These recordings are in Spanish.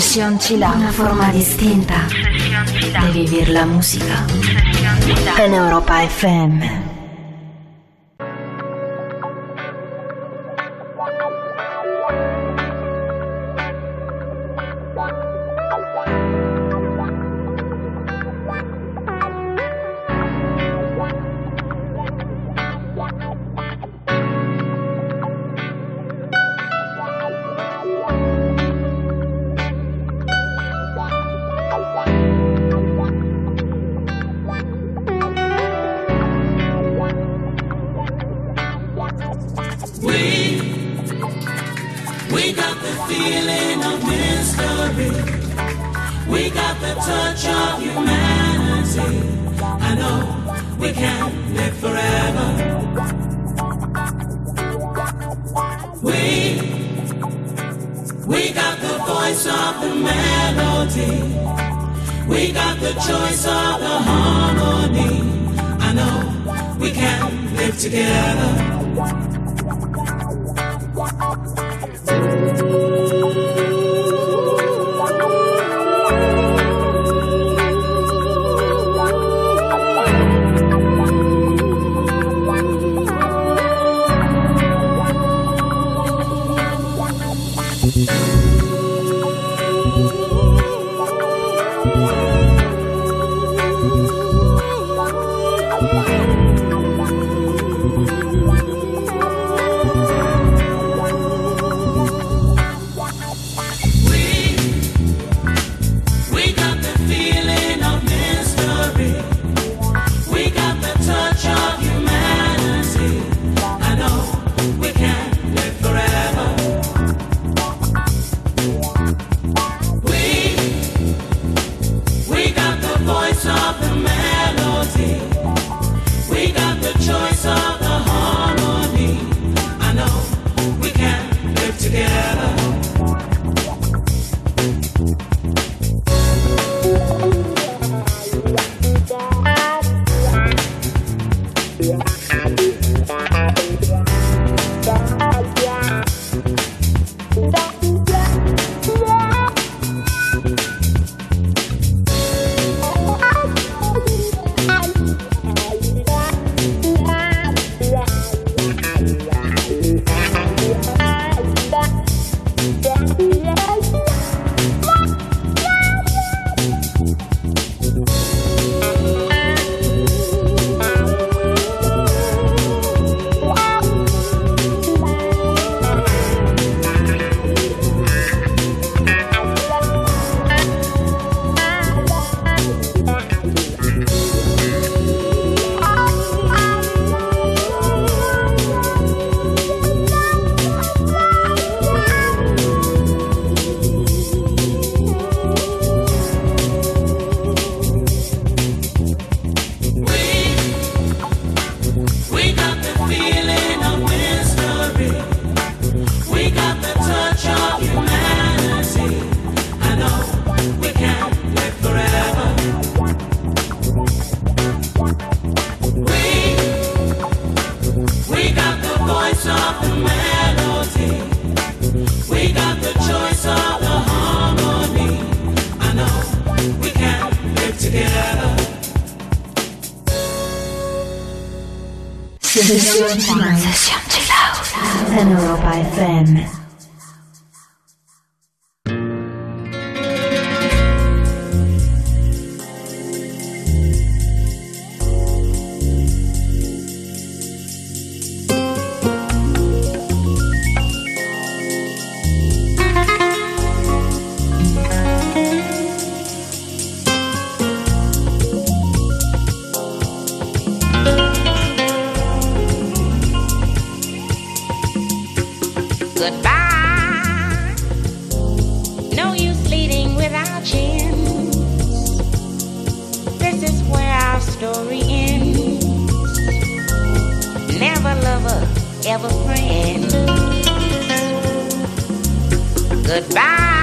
Sesión Chila. Una forma distinta de vivir la música. En Europa FM. got the touch of humanity, I know we can live forever. We, we got the voice of the melody. We got the choice of the harmony. I know we can live together. Transition to Europa FM. ever friend. Goodbye.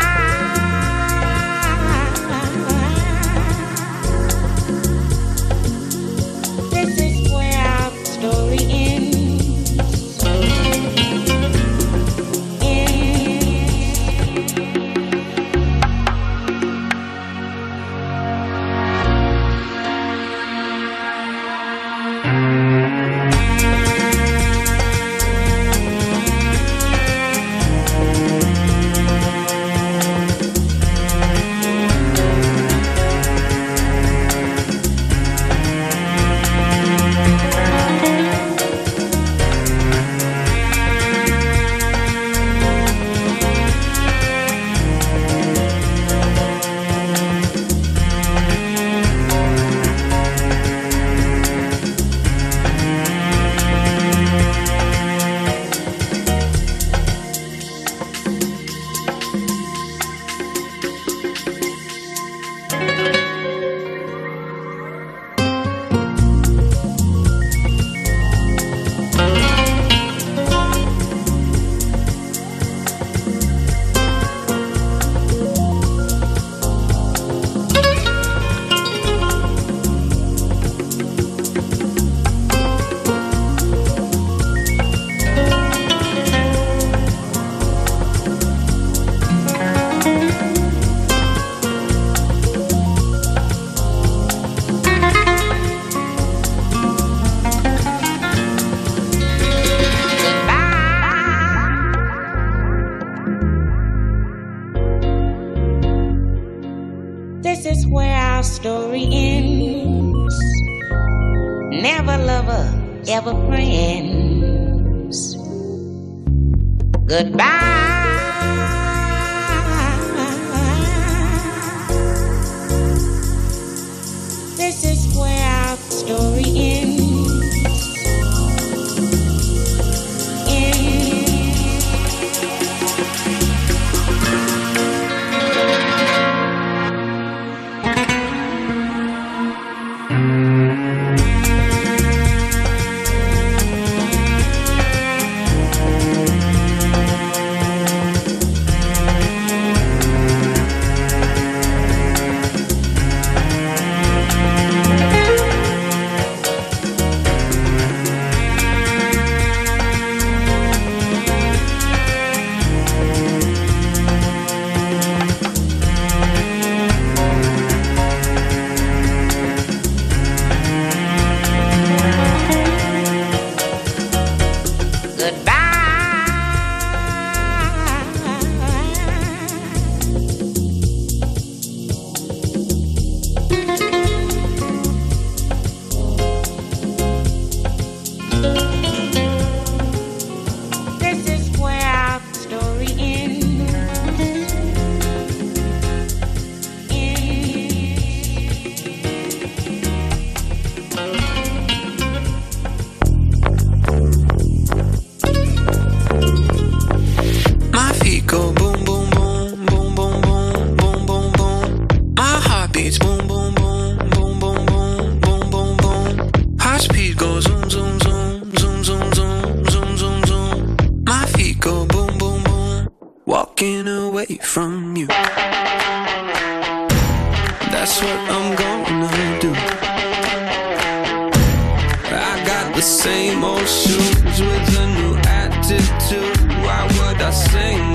beats boom boom boom boom boom boom boom boom boom. High speed goes zoom zoom zoom zoom zoom zoom zoom zoom zoom. My feet go boom boom boom, walking away from you. That's what I'm gonna do. I got the same old shoes with a new attitude. Why would I sing?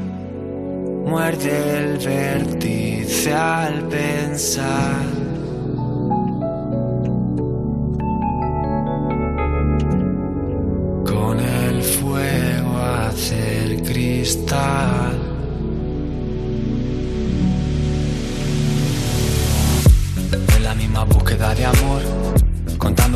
muerde el vértice al pensar. Con el fuego hacer cristal.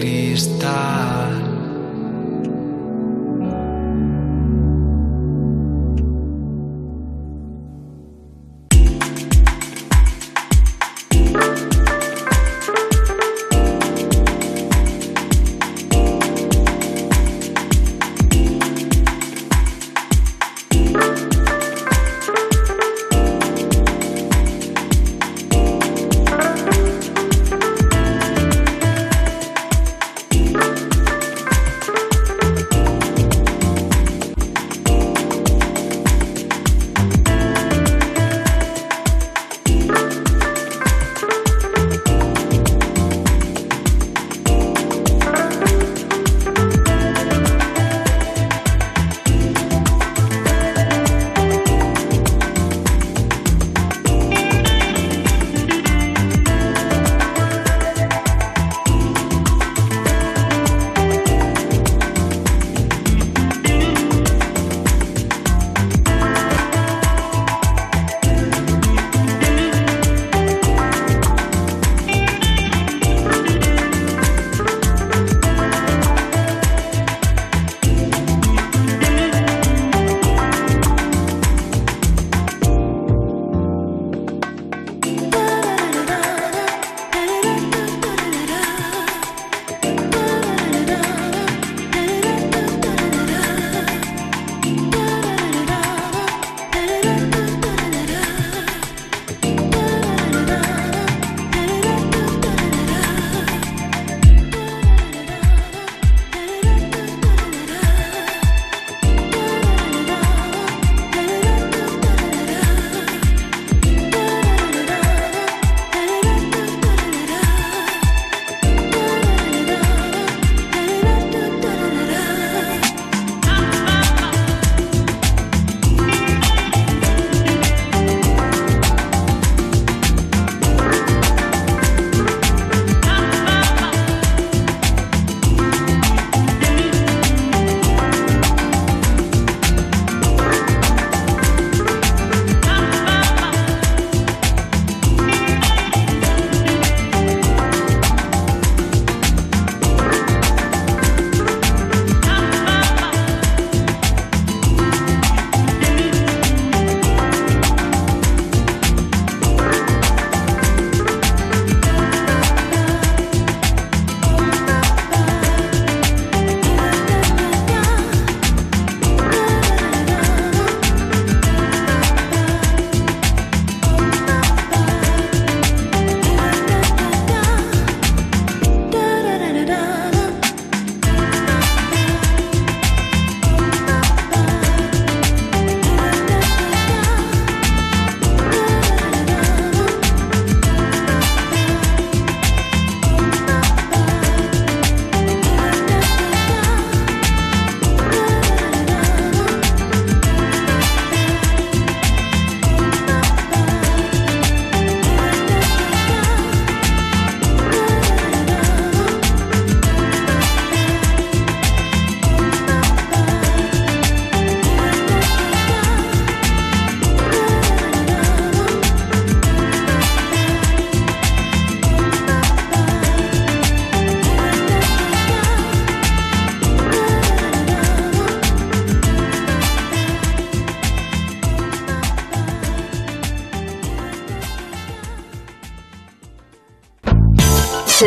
cristal.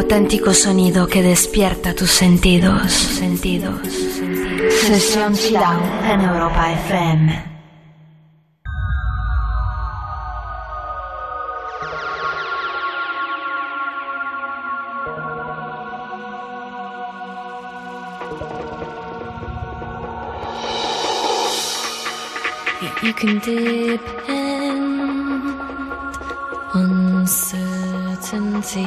Auténtico sonido que despierta tus sentidos. sentidos. Sesión en Europa FM. You can depend on certainty.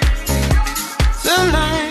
the line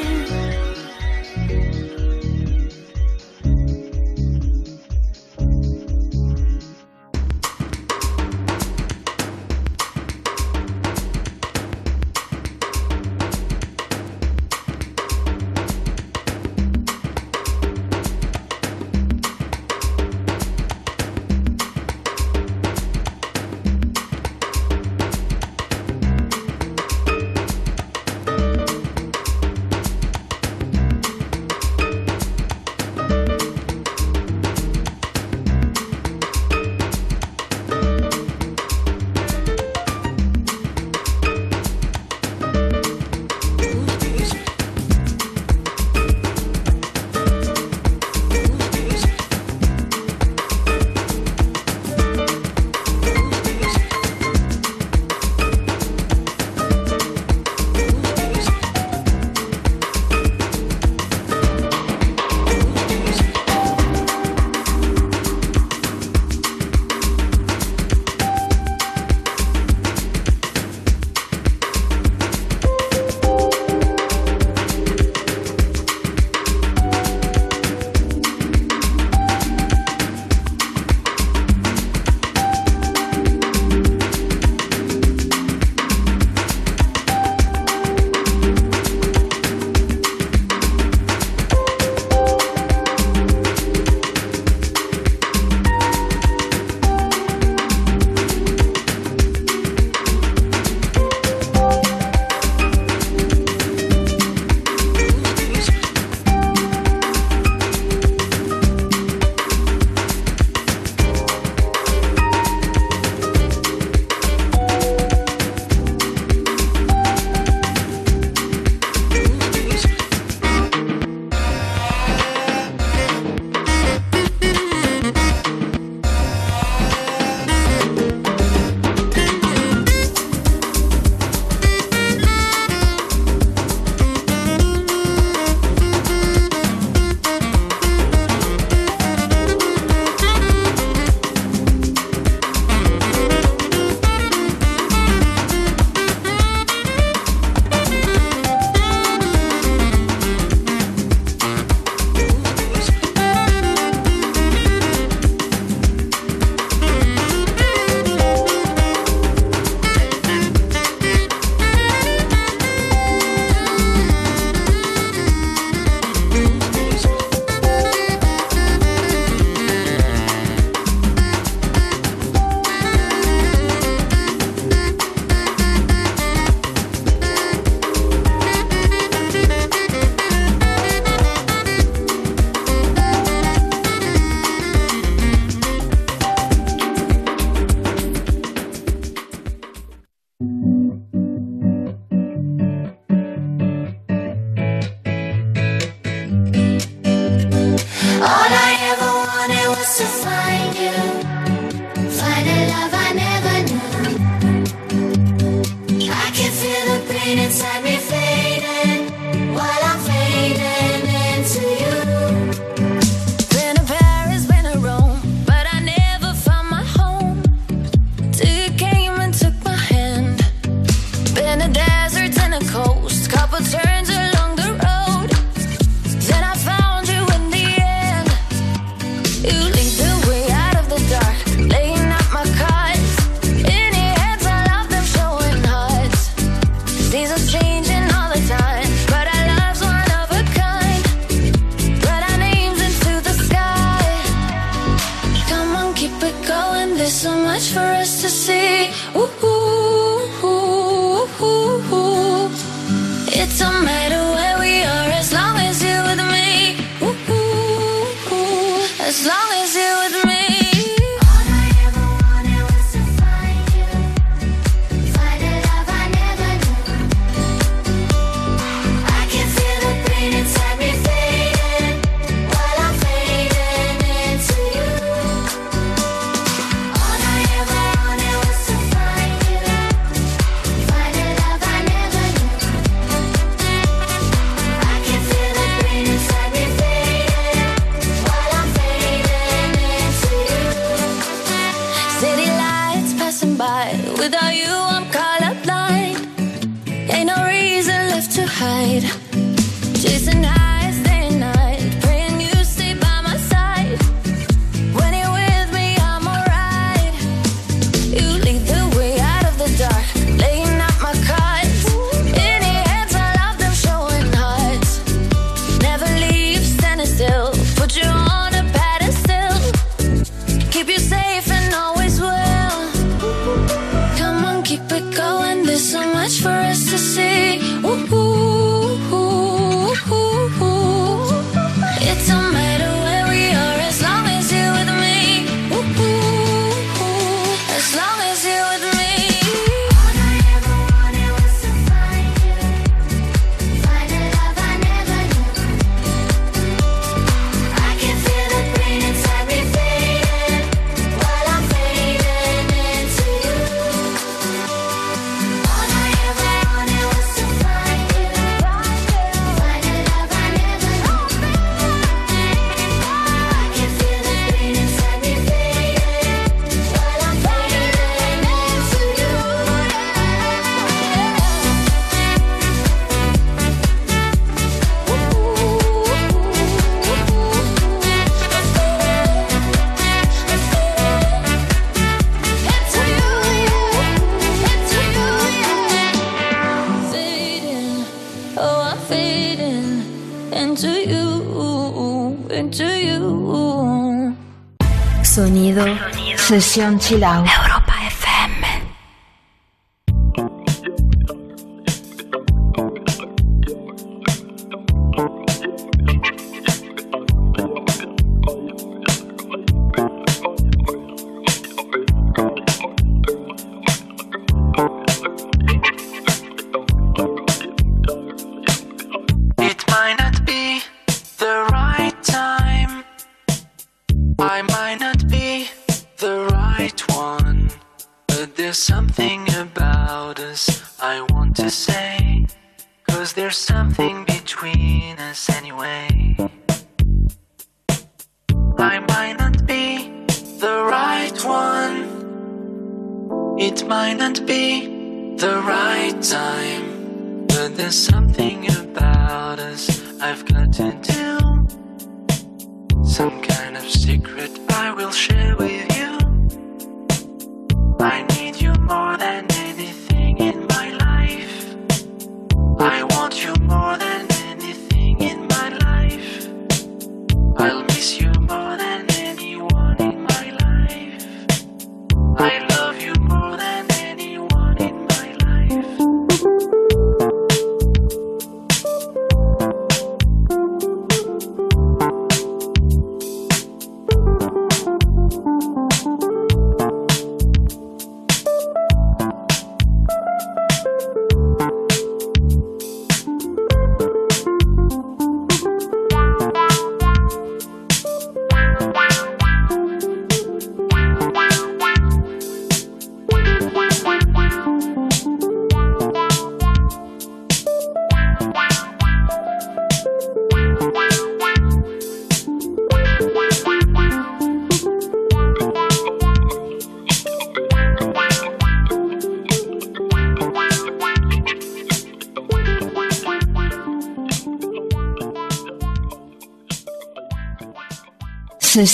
我喜欢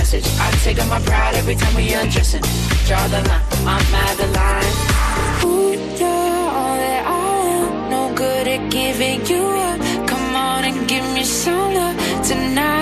message. I take up my pride every time we undressing. Draw the line, I'm out the line. Ooh, you're all that I am. No good at giving you up. Come on and give me some love tonight.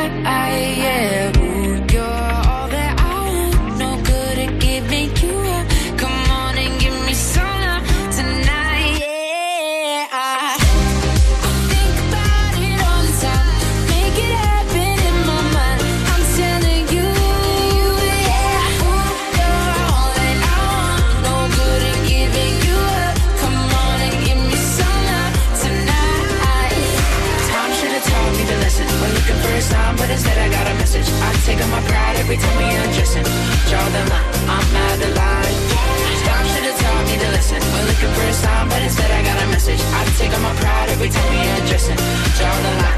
I'm, out of line. Should've taught me to listen. We're looking for a sign, but instead I got a message. I take on my pride every time we address it. Draw the line.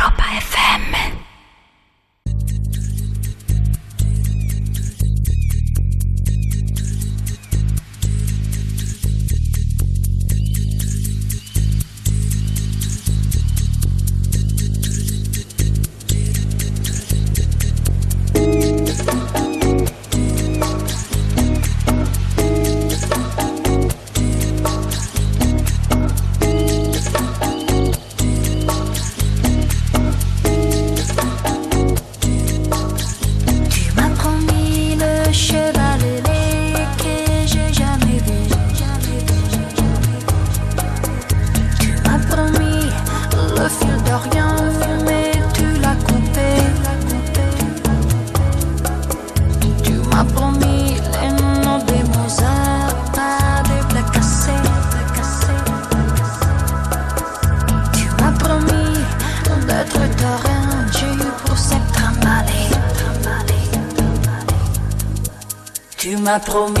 una promesa.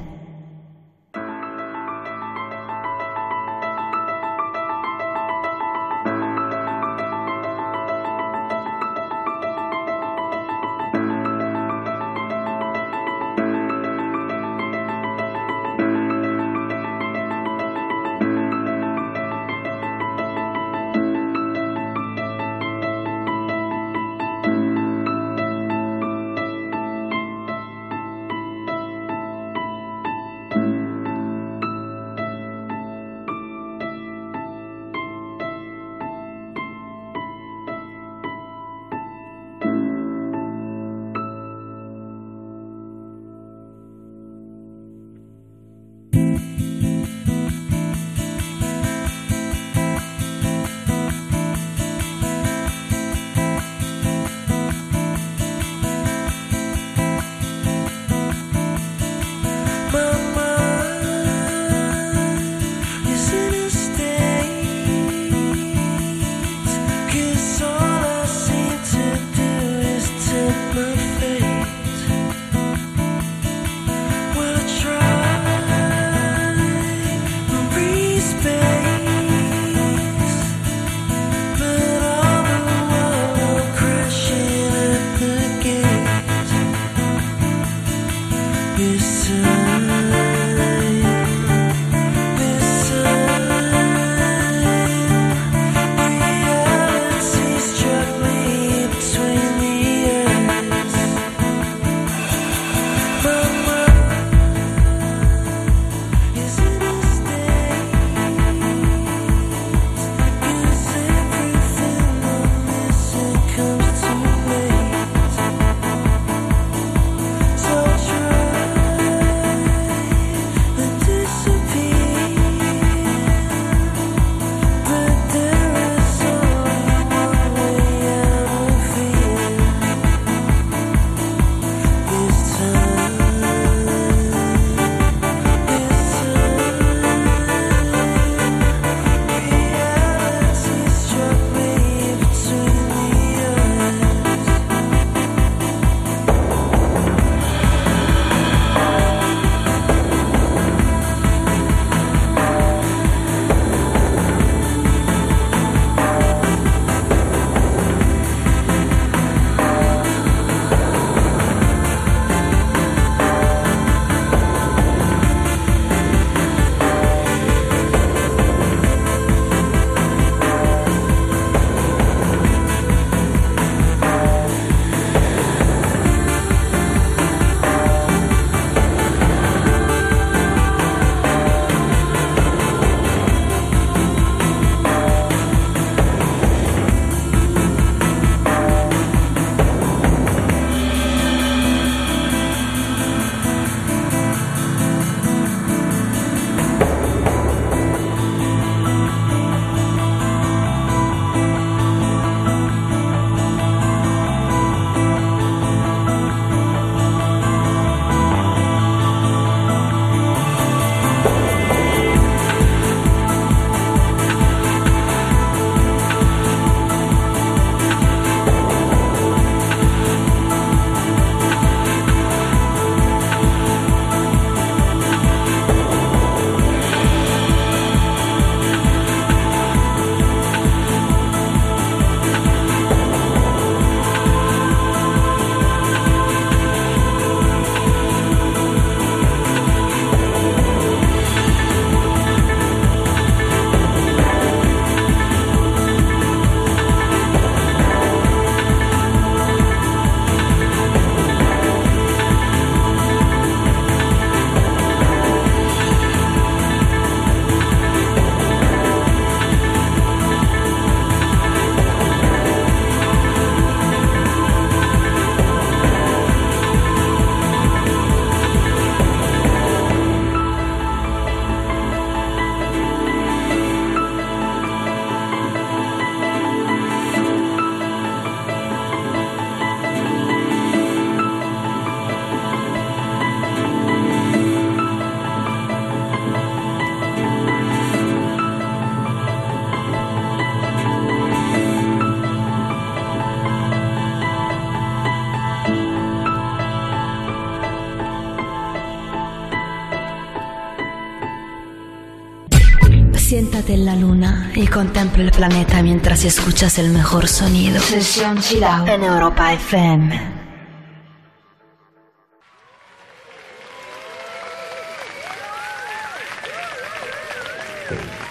Mírate en la luna y contempla el planeta mientras escuchas el mejor sonido. Sesión Chila en Europa FM.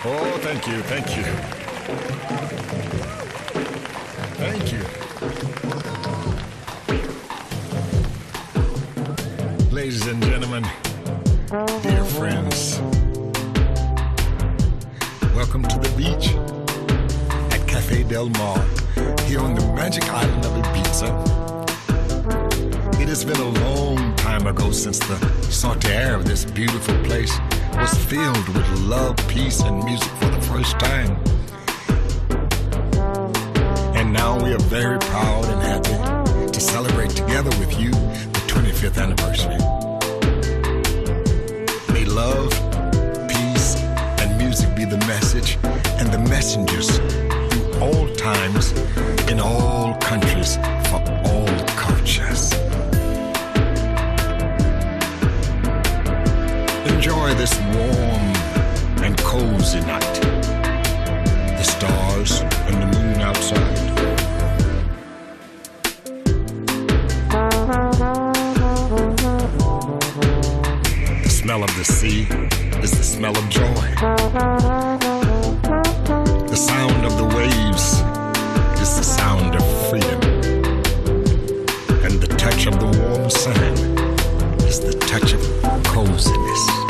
Oh, thank you, thank you. the sea is the smell of joy. The sound of the waves is the sound of freedom. And the touch of the warm sand is the touch of coziness.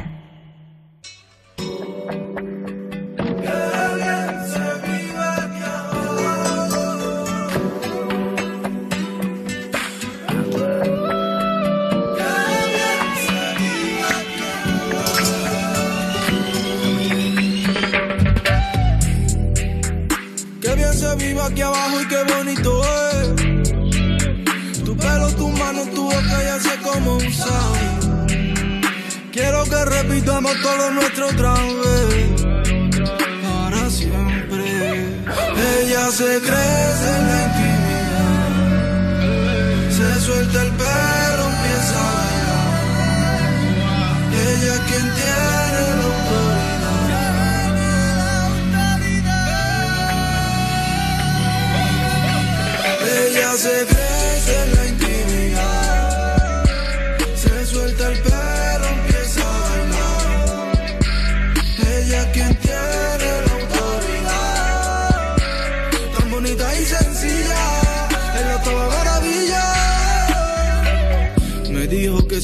Todo nuestro otra. Para siempre. Ella se crece en la intimidad. Se suelta el pelo, empieza a bailar. Ella es quien tiene la Ella se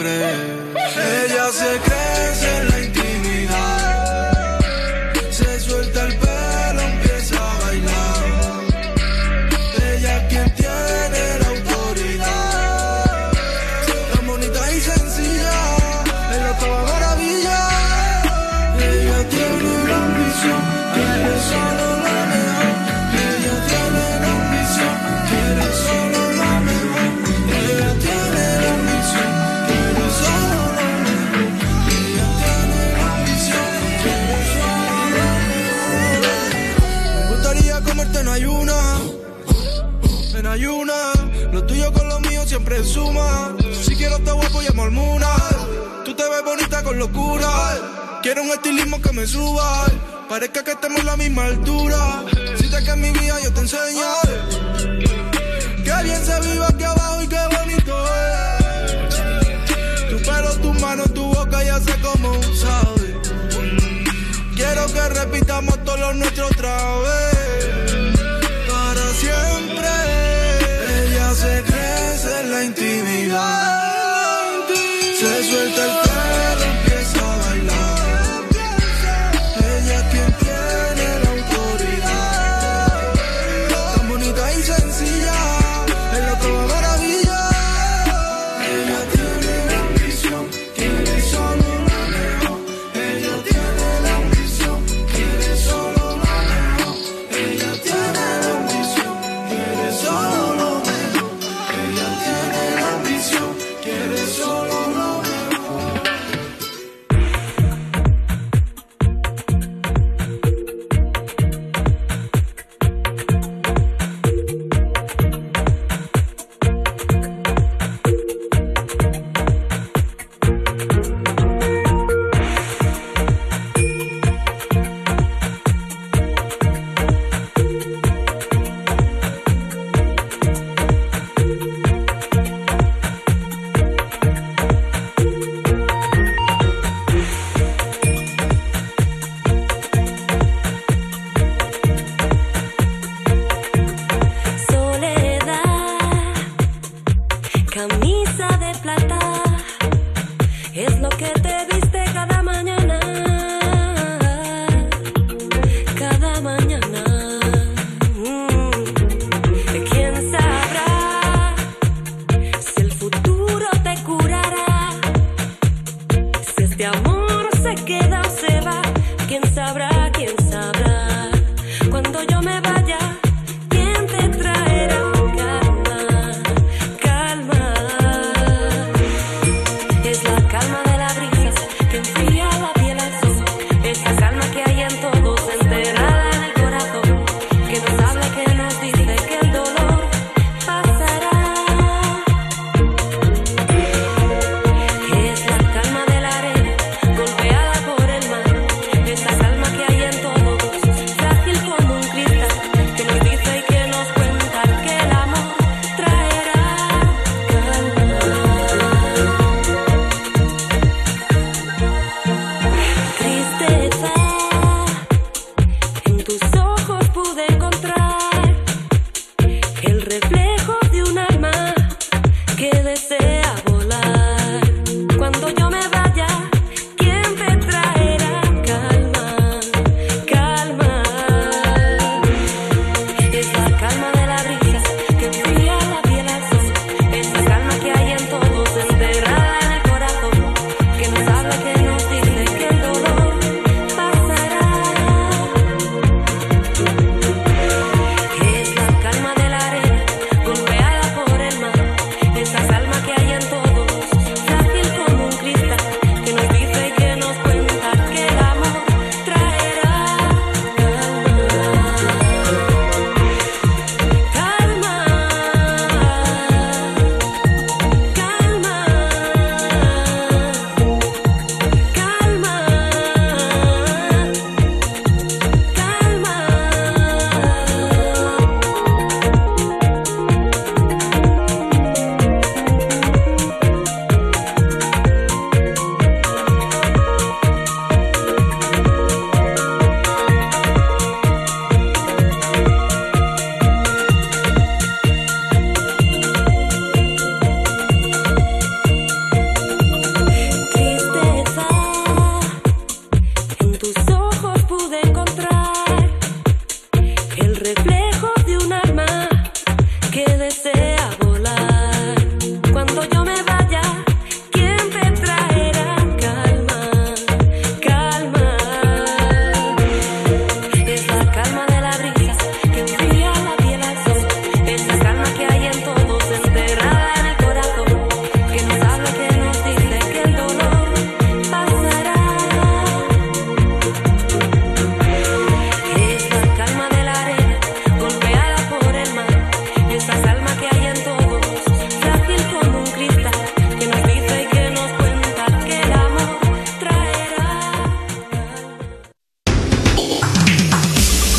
Siempre. Ella se crece Quiero un estilismo que me suba. Parezca que estemos en la misma altura. Si te que en mi vida yo te enseño. Qué bien se vive aquí abajo y qué bonito es. Tu pelo, tu mano, tu boca, ya sé cómo sabes. Quiero que repitamos todo lo nuestro otra vez.